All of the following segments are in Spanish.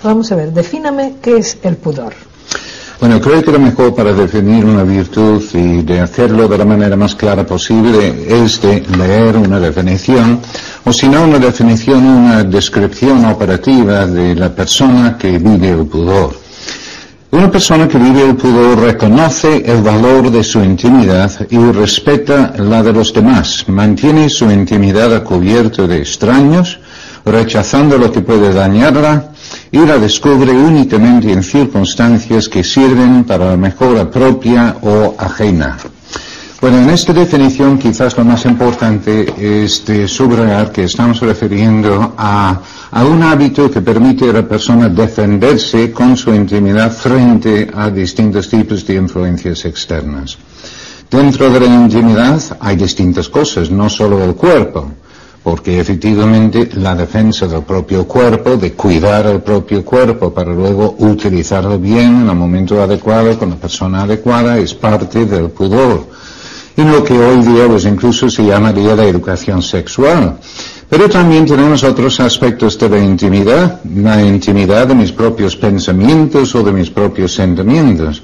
Vamos a ver, defíname qué es el pudor. Bueno, creo que lo mejor para definir una virtud y de hacerlo de la manera más clara posible es de leer una definición, o si no una definición, una descripción operativa de la persona que vive el pudor. Una persona que vive el pudor reconoce el valor de su intimidad y respeta la de los demás, mantiene su intimidad a cubierto de extraños, rechazando lo que puede dañarla, y la descubre únicamente en circunstancias que sirven para la mejora propia o ajena. Bueno, en esta definición quizás lo más importante es de subrayar que estamos refiriendo a, a, un hábito que permite a la persona defenderse con su intimidad frente a distintos tipos de influencias externas. Dentro de la intimidad hay distintas cosas, no solo el cuerpo porque efectivamente la defensa del propio cuerpo, de cuidar el propio cuerpo para luego utilizarlo bien en el momento adecuado con la persona adecuada, es parte del pudor. Y lo que hoy día pues incluso se llamaría la educación sexual. Pero también tenemos otros aspectos de la intimidad, la intimidad de mis propios pensamientos o de mis propios sentimientos.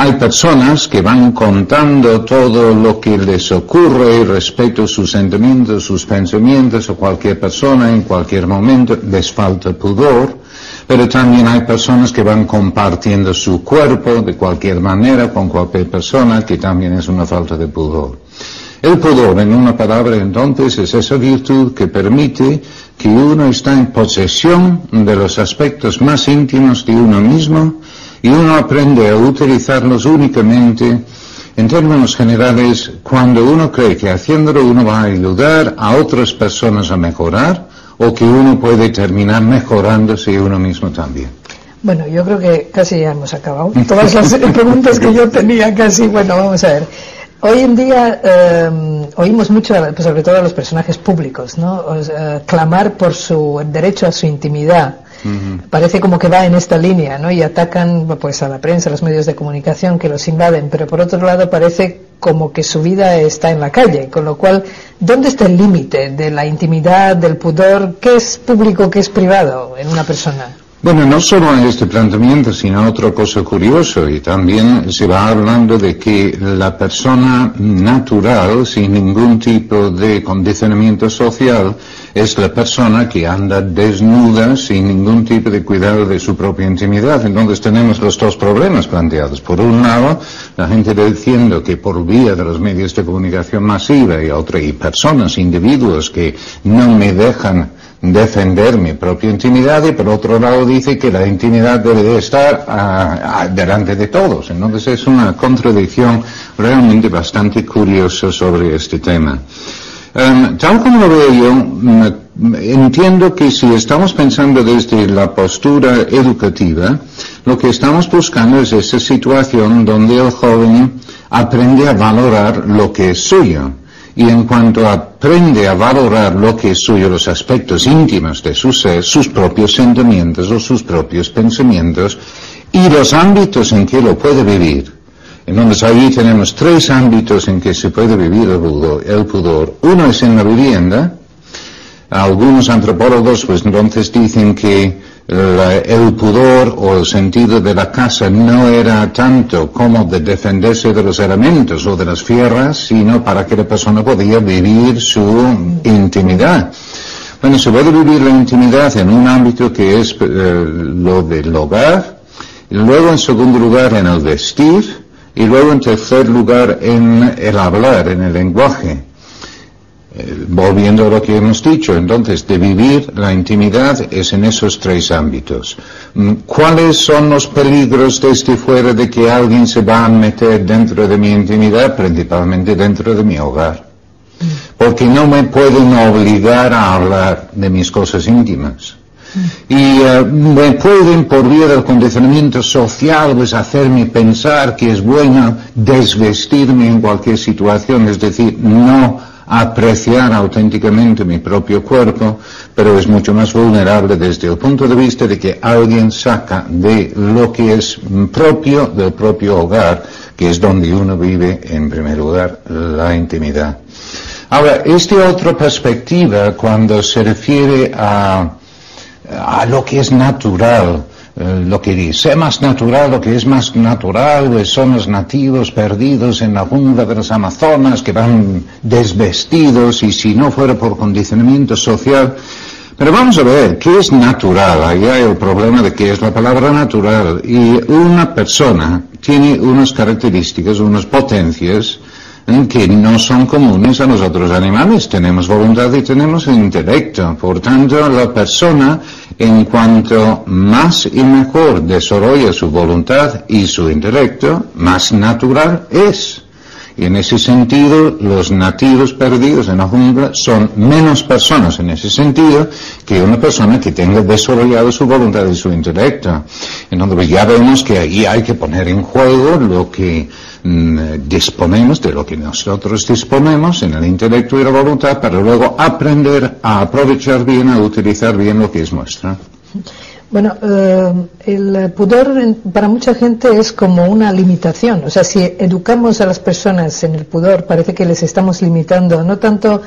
Hay personas que van contando todo lo que les ocurre respecto a sus sentimientos, sus pensamientos o cualquier persona en cualquier momento. Les falta pudor. Pero también hay personas que van compartiendo su cuerpo de cualquier manera con cualquier persona, que también es una falta de pudor. El pudor, en una palabra entonces, es esa virtud que permite que uno está en posesión de los aspectos más íntimos de uno mismo y uno aprende a utilizarlos únicamente en términos generales cuando uno cree que haciéndolo uno va a ayudar a otras personas a mejorar o que uno puede terminar mejorándose uno mismo también. Bueno, yo creo que casi ya hemos acabado. Todas las preguntas que yo tenía casi, bueno, vamos a ver. Hoy en día eh, oímos mucho, pues sobre todo a los personajes públicos, ¿no? clamar por su derecho a su intimidad. Parece como que va en esta línea, ¿no? Y atacan pues a la prensa, a los medios de comunicación que los invaden, pero por otro lado parece como que su vida está en la calle, con lo cual, ¿dónde está el límite de la intimidad, del pudor? ¿Qué es público, qué es privado en una persona? Bueno, no solo en este planteamiento, sino otra cosa curiosa, y también se va hablando de que la persona natural, sin ningún tipo de condicionamiento social, es la persona que anda desnuda sin ningún tipo de cuidado de su propia intimidad. Entonces tenemos los dos problemas planteados. Por un lado, la gente diciendo que por vía de los medios de comunicación masiva y otra, y personas, individuos que no me dejan defender mi propia intimidad y por otro lado dice que la intimidad debe de estar ah, ah, delante de todos. Entonces es una contradicción realmente bastante curiosa sobre este tema. Em, tal como lo veo yo, entiendo que si estamos pensando desde la postura educativa, lo que estamos buscando es esa situación donde el joven aprende a valorar lo que es suyo y en cuanto aprende a valorar lo que es suyo, los aspectos íntimos de su ser, sus propios sentimientos o sus propios pensamientos, y los ámbitos en que lo puede vivir. Entonces ahí tenemos tres ámbitos en que se puede vivir el pudor. Uno es en la vivienda. Algunos antropólogos pues entonces dicen que el pudor o el sentido de la casa no era tanto como de defenderse de los elementos o de las fierras, sino para que la persona podía vivir su intimidad. Bueno, se puede vivir la intimidad en un ámbito que es eh, lo del hogar, luego en segundo lugar en el vestir, y luego en tercer lugar en el hablar, en el lenguaje. Eh, volviendo a lo que hemos dicho, entonces, de vivir la intimidad es en esos tres ámbitos. Mm, ¿Cuáles son los peligros desde fuera de que alguien se va a meter dentro de mi intimidad? Principalmente dentro de mi hogar. Porque no me pueden obligar a hablar de mis cosas íntimas. Y eh, me pueden, por vía del condicionamiento social, pues hacerme pensar que es bueno desvestirme en cualquier situación, es decir, no apreciar auténticamente mi propio cuerpo, pero es mucho más vulnerable desde el punto de vista de que alguien saca de lo que es propio del propio hogar, que es donde uno vive en primer lugar la intimidad. Ahora, esta otra perspectiva, cuando se refiere a a lo que es natural, eh, lo que dice, más natural, lo que es más natural, pues son los nativos perdidos en la jungla de las Amazonas que van desvestidos y si no fuera por condicionamiento social, pero vamos a ver, ¿qué es natural? Ahí hay el problema de qué es la palabra natural. Y una persona tiene unas características, unas potencias que no son comunes a los otros animales. Tenemos voluntad y tenemos intelecto. Por tanto, la persona, en cuanto más y mejor desarrolla su voluntad y su intelecto, más natural es. Y en ese sentido, los nativos perdidos en la jungla son menos personas en ese sentido que una persona que tenga desarrollado su voluntad y su intelecto. Entonces ya vemos que ahí hay que poner en juego lo que mm, disponemos, de lo que nosotros disponemos en el intelecto y la voluntad para luego aprender a aprovechar bien, a utilizar bien lo que es nuestro. Bueno, eh, el pudor para mucha gente es como una limitación. O sea, si educamos a las personas en el pudor, parece que les estamos limitando, no tanto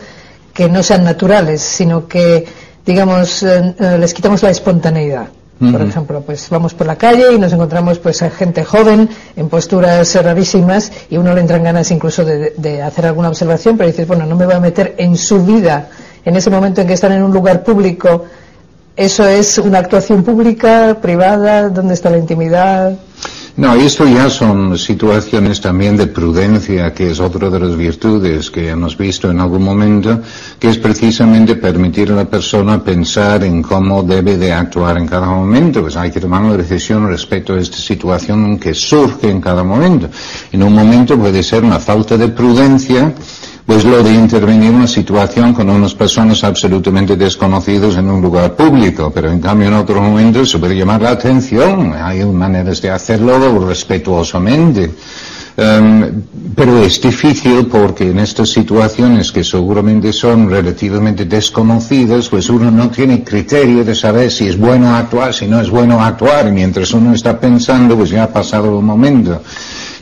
que no sean naturales, sino que, digamos, eh, eh, les quitamos la espontaneidad. Por ejemplo, pues vamos por la calle y nos encontramos pues a gente joven en posturas rarísimas y uno le entran ganas incluso de, de hacer alguna observación, pero dices, bueno, no me voy a meter en su vida en ese momento en que están en un lugar público ¿Eso es una actuación pública, privada? ¿Dónde está la intimidad? No, esto ya son situaciones también de prudencia, que es otra de las virtudes que hemos visto en algún momento, que es precisamente permitir a la persona pensar en cómo debe de actuar en cada momento. Pues hay que tomar una decisión respecto a esta situación que surge en cada momento. En un momento puede ser una falta de prudencia, pues lo de intervenir en una situación con unas personas absolutamente desconocidas en un lugar público, pero en cambio en otros momentos se puede llamar la atención, hay maneras de hacerlo respetuosamente. Em, pero es difícil porque en estas situaciones que seguramente son relativamente desconocidas, pues uno no tiene criterio de saber si es bueno actuar, si no es bueno actuar, y mientras uno está pensando, pues ya ha pasado el momento.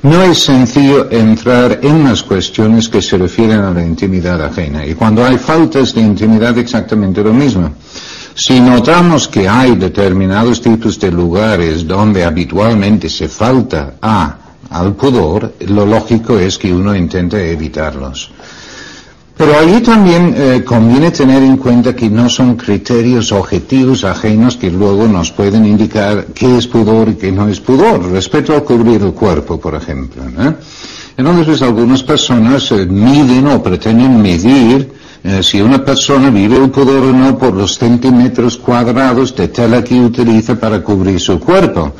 No es sencillo entrar en las cuestiones que se refieren a la intimidad ajena. Y cuando hay faltas de intimidad, exactamente lo mismo. Si notamos que hay determinados tipos de lugares donde habitualmente se falta a, al pudor, lo lógico es que uno intente evitarlos. Pero allí también eh, conviene tener en cuenta que no son criterios objetivos ajenos que luego nos pueden indicar qué es pudor y qué no es pudor, respecto a cubrir el cuerpo, por ejemplo. Entonces, pues, algunas personas eh, miden o pretenden medir eh, si una persona vive el pudor o no por los centímetros cuadrados de tela que utiliza para cubrir su cuerpo.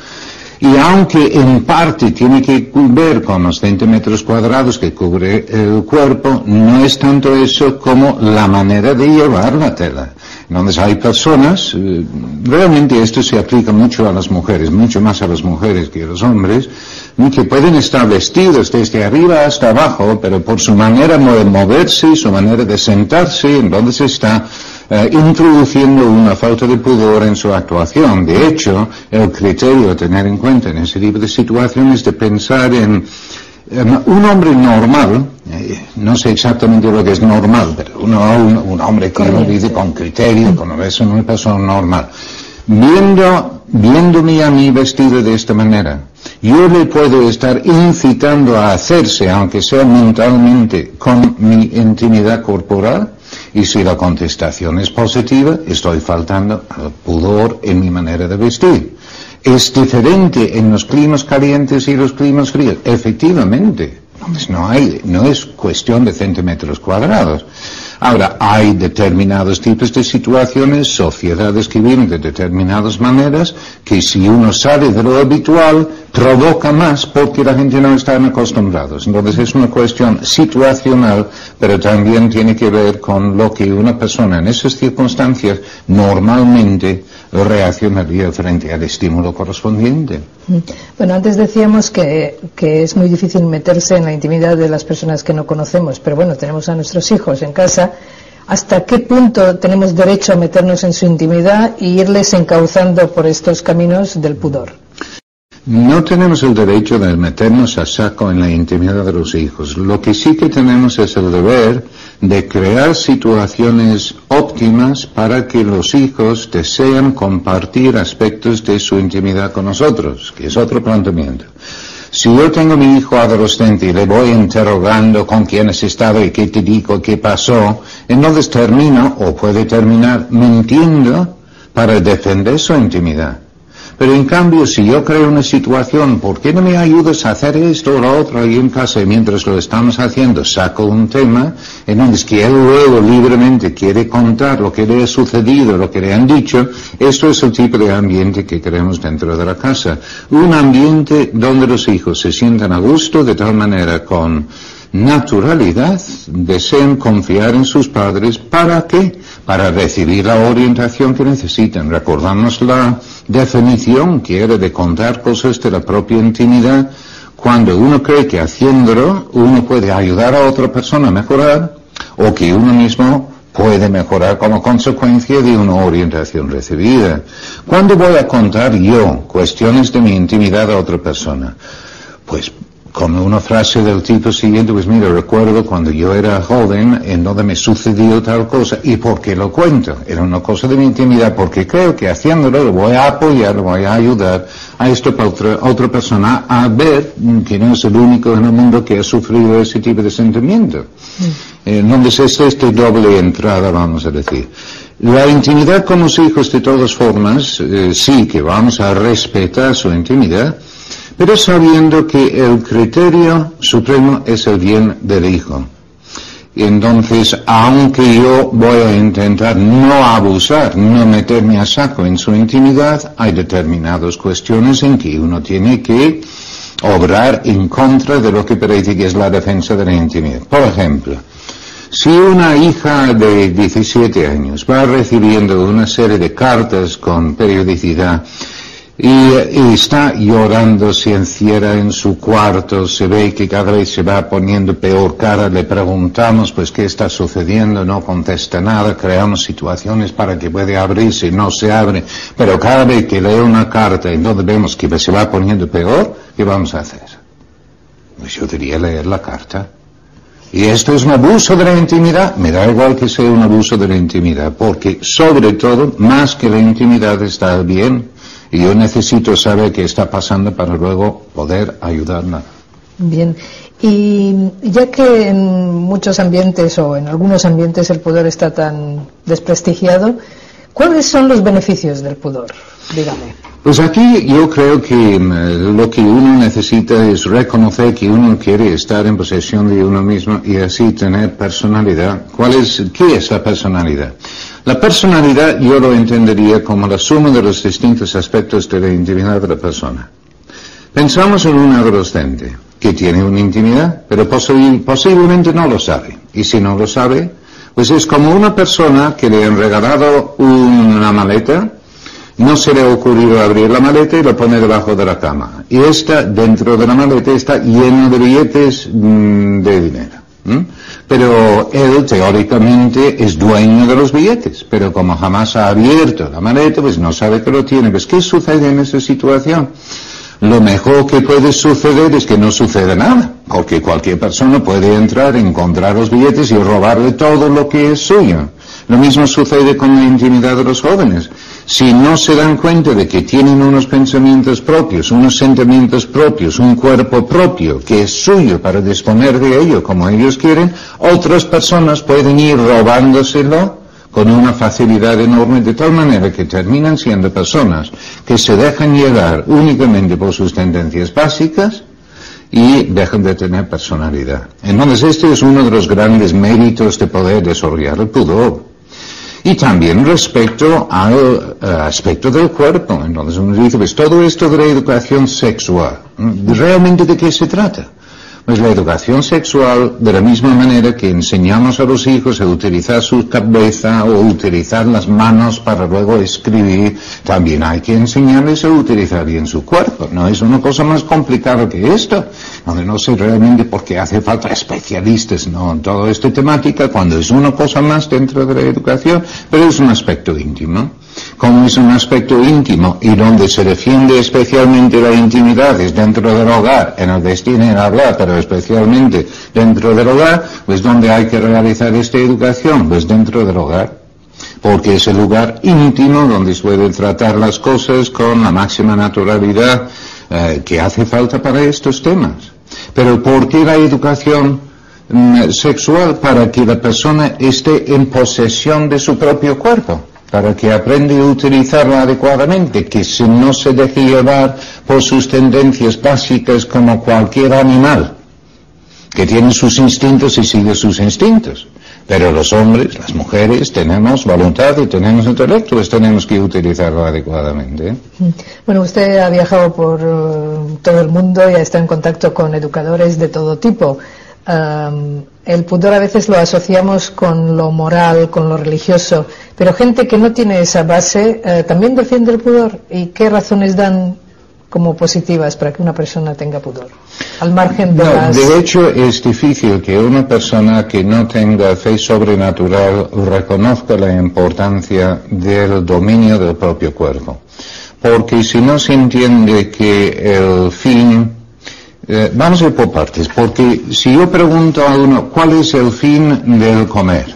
Y aunque en parte tiene que ver con los 20 metros cuadrados que cubre el cuerpo, no es tanto eso como la manera de llevar la tela. Entonces hay personas, eh, realmente esto se aplica mucho a las mujeres, mucho más a las mujeres que a los hombres, que pueden estar vestidos desde arriba hasta abajo, pero por su manera de moverse, su manera de sentarse, entonces está eh, introduciendo una falta de pudor en su actuación. De hecho, el criterio a tener en cuenta en ese tipo de situaciones es de pensar en un hombre normal, eh, no sé exactamente lo que es normal, pero un, hombre que uno dice con criterio, con es una persona normal, viendo, viéndome a mí vestido de esta manera, yo le puedo estar incitando a hacerse, aunque sea mentalmente, con mi intimidad corporal, y si la contestación es positiva, estoy faltando al pudor en mi manera de vestir. ¿Es diferente en los climas calientes y los climas fríos? Efectivamente. No, hay, no es cuestión de centímetros cuadrados. Ahora, hay determinados tipos de situaciones, sociedades que viven de determinadas maneras, que si uno sale de lo habitual, provoca más porque la gente no está acostumbrada. Entonces es una cuestión situacional, pero también tiene que ver con lo que una persona en esas circunstancias normalmente reaccionaría frente al estímulo correspondiente. Mm. Bueno, antes decíamos que, que, es muy difícil meterse en la intimidad de las personas que no conocemos, pero bueno, tenemos a nuestros hijos en casa. ¿Hasta qué punto tenemos derecho a meternos en su intimidad e irles encauzando por estos caminos del pudor? No tenemos el derecho de meternos a saco en la intimidad de los hijos. Lo que sí que tenemos es el deber de crear situaciones óptimas para que los hijos desean compartir aspectos de su intimidad con nosotros, que es otro planteamiento. Si yo tengo mi hijo adolescente y le voy interrogando con quién has estado y qué te dijo, qué pasó, entonces termino o puede terminar mintiendo para defender su intimidad. Pero en cambio, si yo creo una situación, ¿por qué no me ayudas a hacer esto o lo otro ahí en casa? Y mientras lo estamos haciendo, saco un tema, entonces que él luego libremente quiere contar lo que le ha sucedido, lo que le han dicho, esto es el tipo de ambiente que queremos dentro de la casa. Un ambiente donde los hijos se sientan a gusto de tal manera con naturalidad deseen confiar en sus padres para qué? Para recibir la orientación que necesitan. Recordamos la definición que era de contar cosas de la propia intimidad cuando uno cree que haciéndolo uno puede ayudar a otra persona a mejorar o que uno mismo puede mejorar como consecuencia de una orientación recibida. ¿Cuándo voy a contar yo cuestiones de mi intimidad a otra persona? Pues con una frase del tipo siguiente, pues mira, recuerdo cuando yo era joven en donde me sucedió tal cosa y por qué lo cuento. Era una cosa de mi intimidad porque creo que haciéndolo lo voy a apoyar, lo voy a ayudar a esto para otra, otra persona a ver que no es el único en el mundo que ha sufrido ese tipo de sentimiento. Mm. Entonces es esta doble entrada, vamos a decir. La intimidad con los hijos de todas formas, eh, sí que vamos a respetar su intimidad, pero sabiendo que el criterio supremo es el bien del hijo. Entonces, aunque yo voy a intentar no abusar, no meterme a saco en su intimidad, hay determinadas cuestiones en que uno tiene que obrar en contra de lo que parece que es la defensa de la intimidad. Por ejemplo, si una hija de 17 años va recibiendo una serie de cartas con periodicidad y, está llorando, se encierra en su cuarto, se ve que cada vez se va poniendo peor cara, le preguntamos pues qué está sucediendo, no contesta nada, creamos situaciones para que pueda abrirse, no se abre, pero cada vez que lee una carta y no vemos que se va poniendo peor, ¿qué vamos a hacer? Pues yo diría leer la carta. Y esto es un abuso de la intimidad. Me da igual que sea un abuso de la intimidad, porque sobre todo, más que la intimidad está bien y yo necesito saber qué está pasando para luego poder ayudarla. Bien, y ya que en muchos ambientes o en algunos ambientes el pudor está tan desprestigiado, ¿cuáles son los beneficios del pudor? Dígame. Pues aquí yo creo que mm, lo que uno necesita es reconocer que uno quiere estar en posesión de uno mismo y así tener personalidad. ¿Cuál es, qué es la personalidad? La personalidad yo lo entendería como la suma de los distintos aspectos de la intimidad de la persona. Pensamos en un adolescente que tiene una intimidad, pero posiblemente no lo sabe. Y si no lo sabe, pues es como una persona que le han regalado una maleta, no se le ha ocurrido abrir la maleta y lo pone debajo de la cama. Y esta, dentro de la maleta, está lleno de billetes mm, de dinero. Pero él teóricamente es dueño de los billetes, pero como jamás ha abierto la maleta, pues no sabe que lo tiene. Pues ¿qué sucede en esa situación? Lo mejor que puede suceder es que no suceda nada, porque cualquier persona puede entrar, encontrar los billetes y robarle todo lo que es suyo. Lo mismo sucede con la intimidad de los jóvenes. Si no se dan cuenta de que tienen unos pensamientos propios, unos sentimientos propios, un cuerpo propio que es suyo para disponer de ello como ellos quieren, otras personas pueden ir robándoselo con una facilidad enorme de tal manera que terminan siendo personas que se dejan llegar únicamente por sus tendencias básicas y dejan de tener personalidad. Entonces este es uno de los grandes méritos de poder desarrollar el pudor y también respecto al eh, aspecto del cuerpo. Entonces uno dice, pues todo esto de la educación sexual, ¿realmente de qué se trata? Pues la educación sexual, de la misma manera que enseñamos a los hijos a utilizar su cabeza o utilizar las manos para luego escribir, también hay que enseñarles a utilizar bien su cuerpo. No es una cosa más complicada que esto. donde no sé realmente por qué hace falta especialistas en toda esta temática, cuando es una cosa más dentro de la educación, pero es un aspecto íntimo. Como es un aspecto íntimo y donde se defiende especialmente la intimidad es dentro del hogar, en el destino en hablar, pero especialmente dentro del hogar, pues donde hay que realizar esta educación, pues dentro del hogar porque es el lugar íntimo donde se pueden tratar las cosas con la máxima naturalidad eh, que hace falta para estos temas. Pero ¿por qué la educación mm, sexual? Para que la persona esté en posesión de su propio cuerpo, para que aprenda a utilizarlo adecuadamente, que si no se deje llevar por sus tendencias básicas como cualquier animal, que tiene sus instintos y sigue sus instintos. Pero los hombres, las mujeres, tenemos voluntad y tenemos intelecto, tenemos que utilizarlo adecuadamente. Bueno, usted ha viajado por eh, todo el mundo y estado en contacto con educadores de todo tipo. El pudor a veces lo asociamos con lo moral, con lo religioso, pero gente que no tiene esa base eh, también defiende el pudor. ¿Y qué razones dan como positivas para que una persona tenga pudor? Al margen de no, De hecho, es difícil que una persona que no tenga fe sobrenatural reconozca la importancia del dominio del propio cuerpo. Porque si no se entiende que el fin eh, vamos a ir por partes, porque si yo pregunto a uno cuál es el fin del comer,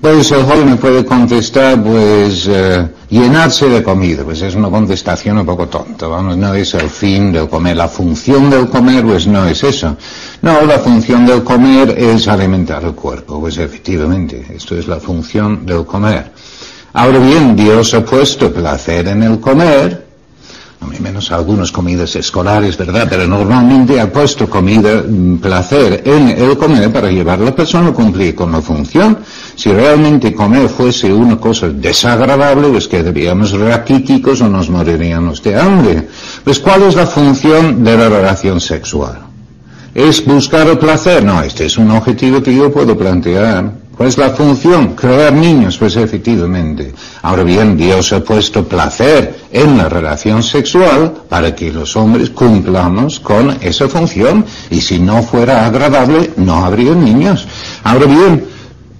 pues el joven me puede contestar, pues, eh, llenarse de comida. Pues es una contestación un poco tonta, vamos, no es el fin del comer. La función del comer, pues no es eso. No, la función del comer es alimentar el cuerpo, pues efectivamente, esto es la función del comer. Ahora bien, Dios ha puesto placer en el comer, menos algunas comidas escolares, ¿verdad? Pero normalmente ha puesto comida, mm, placer en el comer para llevar a la persona a cumplir con la función. Si realmente comer fuese una cosa desagradable, pues quedaríamos raquíticos o nos moriríamos de hambre. Pues ¿cuál es la función de la relación sexual? ¿Es buscar el placer? No, este es un objetivo que yo puedo plantear. ¿Cuál es la función? Crear niños, pues efectivamente. Ahora bien, Dios ha puesto placer en la relación sexual para que los hombres cumplamos con esa función y si no fuera agradable, no habría niños. Ahora bien,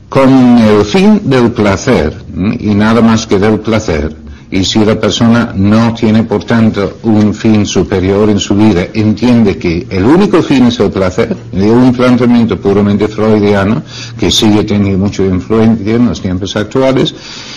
con el fin del placer y nada más que del placer, y si la persona no tiene, por tanto, un fin superior en su vida, entiende que el único fin es el placer, de un planteamiento puramente freudiano, que sigue teniendo mucha influencia en los tiempos actuales,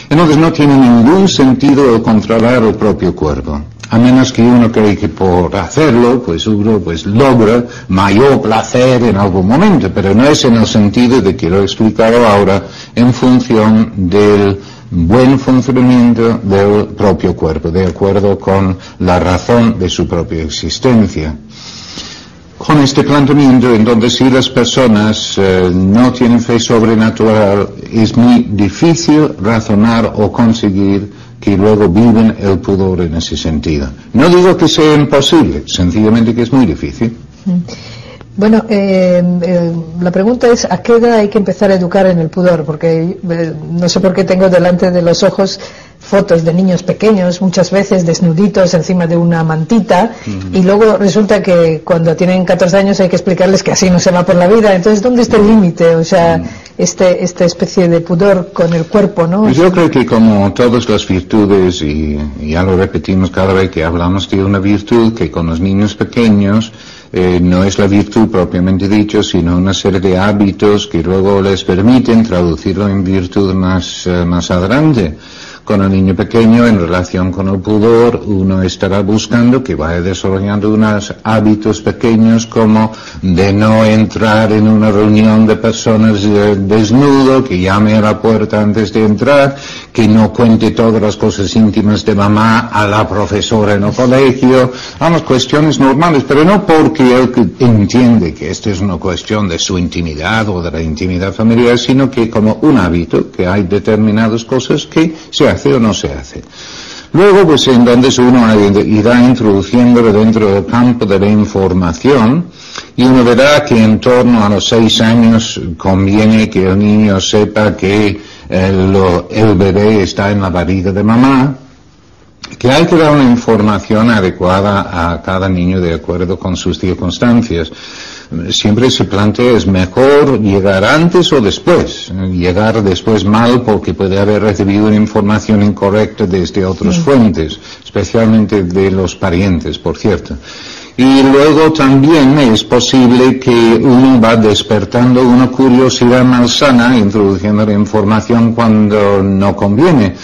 entonces no tiene ningún sentido el controlar el propio cuerpo. A menos que uno cree que por hacerlo, pues uno pues logra mayor placer en algún momento, pero no es en el sentido de que lo he explicado ahora en función del buen funcionamiento del propio cuerpo, de acuerdo con la razón de su propia existencia. Con este planteamiento, en donde si las personas eh, no tienen fe sobrenatural, es muy difícil razonar o conseguir que luego viven el pudor en ese sentido. No digo que sea imposible, sencillamente que es muy difícil. Mm. Bueno, eh, eh, la pregunta es a qué edad hay que empezar a educar en el pudor, porque eh, no sé por qué tengo delante de los ojos fotos de niños pequeños, muchas veces desnuditos encima de una mantita, y luego resulta que cuando tienen 14 años hay que explicarles que así no se va por la vida. Entonces, ¿dónde está el límite? O sea, este, esta especie de pudor con el cuerpo, ¿no? Pues yo creo que como todas las virtudes, y ya lo repetimos cada vez que hablamos de una virtud, que con los niños pequeños, eh, no es la virtud propiamente dicho, sino una serie de hábitos que luego les permiten traducirlo en virtud más, eh, más adelante. Con el niño pequeño en relación con el pudor, uno estará buscando que vaya desarrollando unos hábitos pequeños como de no entrar en una reunión de personas eh, desnudo, que llame a la puerta antes de entrar, que no cuente todas las cosas íntimas de mamá a la profesora en el colegio, vamos, cuestiones normales, pero no porque él entiende que esta es una cuestión de su intimidad o de la intimidad familiar, sino que como un hábito, que hay determinadas cosas que se hace o no se hace. Luego, pues entonces uno irá introduciéndolo dentro del campo de la información y uno verá que en torno a los seis años conviene que el niño sepa que el, el bebé está en la barriga de mamá, que hay que dar una información adecuada a cada niño de acuerdo con sus circunstancias. Siempre se plantea es mejor llegar antes o después. Llegar después mal porque puede haber recibido una información incorrecta desde otras fuentes, especialmente de los parientes, por cierto. Y luego también es posible que uno va despertando una curiosidad malsana introduciendo la información cuando no conviene.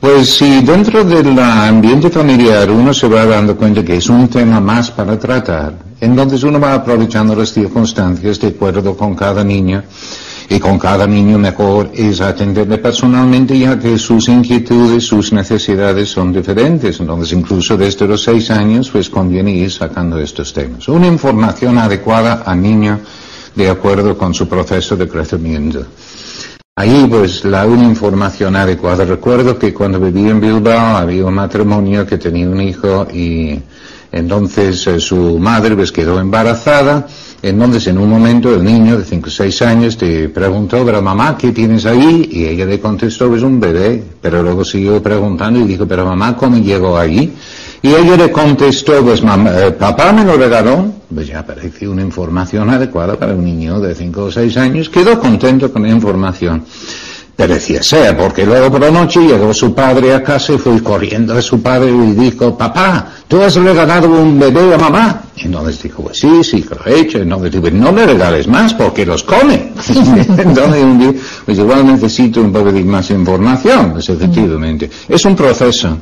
Pues si dentro del ambiente familiar uno se va dando cuenta que es un tema más para tratar, entonces uno va aprovechando las circunstancias de acuerdo con cada niño y con cada niño mejor es atenderle personalmente ya que sus inquietudes, sus necesidades son diferentes. Entonces incluso desde los seis años pues conviene ir sacando estos temas. Una información adecuada al niño de acuerdo con su proceso de crecimiento. Ahí pues la una información adecuada. Recuerdo que cuando vivía en Bilbao había un matrimonio que tenía un hijo y entonces eh, su madre pues quedó embarazada entonces, en un momento, el niño de 5 o 6 años te preguntó, pero mamá, ¿qué tienes ahí? Y ella le contestó, es un bebé. Pero luego siguió preguntando y dijo, pero mamá, ¿cómo llegó ahí? Y ella le contestó, pues mamá, eh, papá me lo regaló. Pues ya pareció una información adecuada para un niño de 5 o 6 años. Quedó contento con la información decía sea, porque luego por la noche llegó su padre a casa y fue corriendo a su padre y dijo, papá, ¿tú has regalado un bebé a mamá? Y entonces dijo, pues sí, sí que lo he hecho. Y entonces dijo, no le regales más porque los come. entonces, pues igual necesito un poco de más información, pues efectivamente. Es un proceso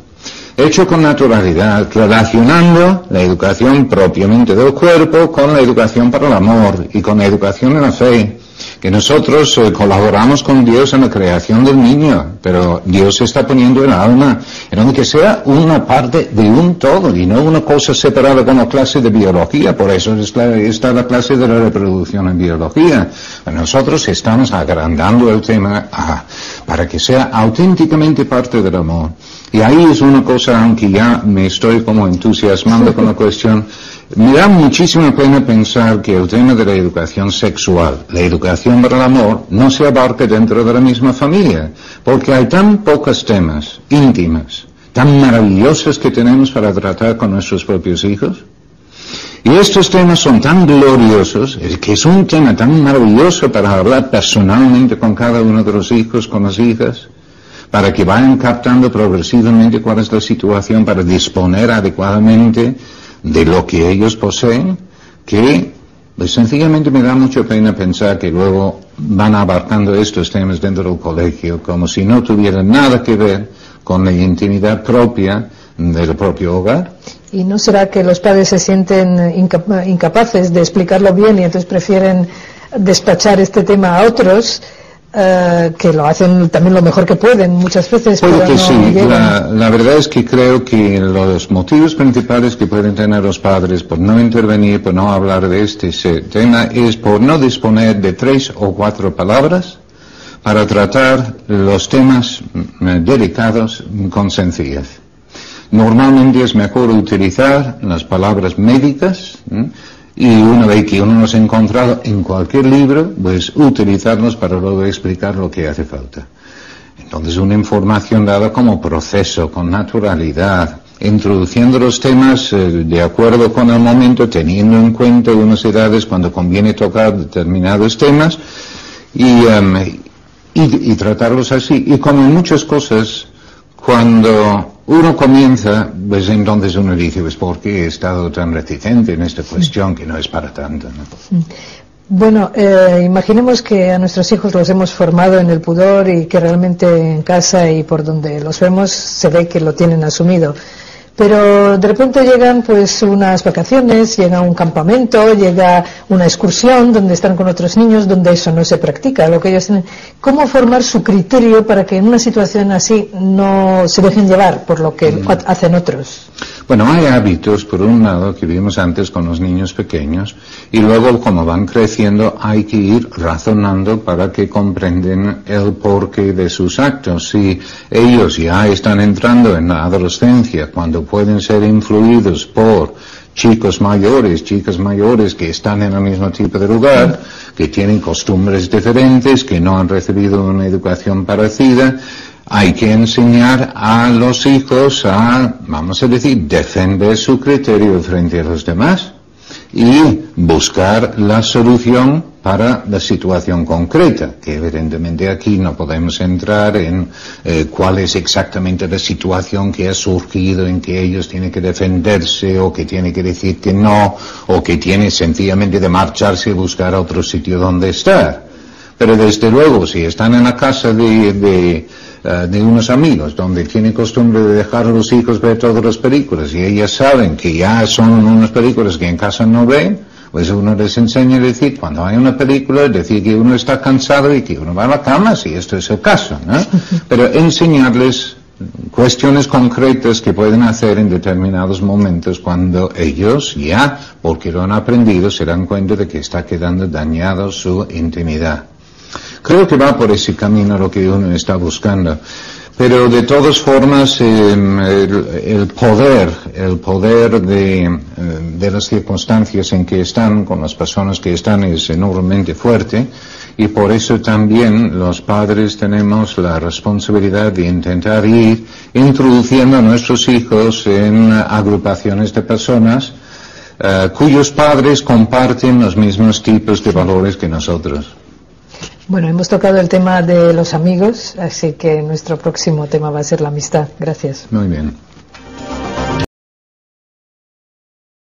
hecho con naturalidad, relacionando la educación propiamente del cuerpo con la educación para el amor y con la educación en la fe que nosotros eh, colaboramos con Dios en la creación del niño, pero Dios está poniendo el alma en donde que sea una parte de un todo y no una cosa separada como clase de biología. Por eso está la clase de la reproducción en biología. Nosotros estamos agrandando el tema para que sea auténticamente parte del amor. Y ahí es una cosa, aunque ya me estoy como entusiasmando con la cuestión, me da muchísima pena pensar que el tema de la educación sexual, la educación para el amor, no se abarque dentro de la misma familia, porque hay tan pocos temas íntimos, tan maravillosos que tenemos para tratar con nuestros propios hijos. Y estos temas son tan gloriosos, que es un tema tan maravilloso para hablar personalmente con cada uno de los hijos, con las hijas, para que vayan captando progresivamente cuál es la situación, para disponer adecuadamente de lo que ellos poseen, que pues, sencillamente me da mucha pena pensar que luego van abarcando estos temas dentro del colegio como si no tuvieran nada que ver con la intimidad propia del propio hogar. ¿Y no será que los padres se sienten incapaces de explicarlo bien y entonces prefieren despachar este tema a otros? Eh, que lo hacen también lo mejor que pueden muchas veces. Puede que sí. La, verdad es que creo que los motivos principales que pueden tener los padres por no intervenir, por no hablar de este tema, es por no disponer de tres o cuatro palabras para tratar los temas mm, delicados con sencillez. Normalmente es mejor utilizar las palabras médicas, y una vez que uno nos ha encontrado en cualquier libro, pues utilizarlos para luego explicar lo que hace falta. Entonces una información dada como proceso, con naturalidad, introduciendo los temas eh, de acuerdo con el momento, teniendo en cuenta unas edades cuando conviene tocar determinados temas y, em, y, y tratarlos así. Y como en muchas cosas, cuando uno comienza, pues entonces uno dice, pues ¿por qué he estado tan reticente en esta cuestión que no es para tanto? Mm. Bueno, eh, imaginemos que a nuestros hijos los hemos formado en el pudor y que realmente en casa y por donde los vemos se ve que lo tienen asumido. Pero de repente llegan pues unas vacaciones, llega un campamento, llega una excursión donde están con otros niños, donde eso no se practica, lo que ellos tienen. ¿Cómo formar su criterio para que en una situación así no se dejen llevar por lo que mm. hacen otros? Bueno, hay hábitos, por un lado, que vimos antes con los niños pequeños, y luego, como van creciendo, hay que ir razonando para que comprenden el porqué de sus actos. Si ellos ya están entrando en la adolescencia, cuando pueden ser influidos por chicos mayores, chicas mayores que están en el mismo tipo de lugar, que tienen costumbres diferentes, que no han recibido una educación parecida, hay que enseñar a los hijos a, vamos a decir, defender su criterio frente a los demás y buscar la solución para la situación concreta, que evidentemente aquí no podemos entrar en eh, cuál es exactamente la situación que ha surgido en que ellos tienen que defenderse o que tienen que decir que no o que tienen sencillamente de marcharse y buscar otro sitio donde estar. Pero desde luego, si están en la casa de, de eh, de unos amigos, donde tienen costumbre de dejar a los hijos ver todas las películas y ellas saben que ya son unas películas que en casa no ven, pues uno les enseña a decir, cuando hay una película, decir que uno está cansado y que uno va a la cama, si esto es el caso, ¿no? Pero enseñarles cuestiones concretas que pueden hacer en determinados momentos cuando ellos ya, porque lo han aprendido, se dan cuenta de que está quedando dañado su intimidad. Creo que va por ese camino lo que uno está buscando. Pero de todas formas, em, el, poder, el poder de, eh, de, las circunstancias en que están, con las personas que están, es enormemente fuerte. Y por eso también los padres tenemos la responsabilidad de intentar ir introduciendo a nuestros hijos en agrupaciones de personas eh, cuyos padres comparten los mismos tipos de valores que nosotros. Bueno, hemos tocado el tema de los amigos, así que nuestro próximo tema va a ser la amistad. Gracias. Muy bien.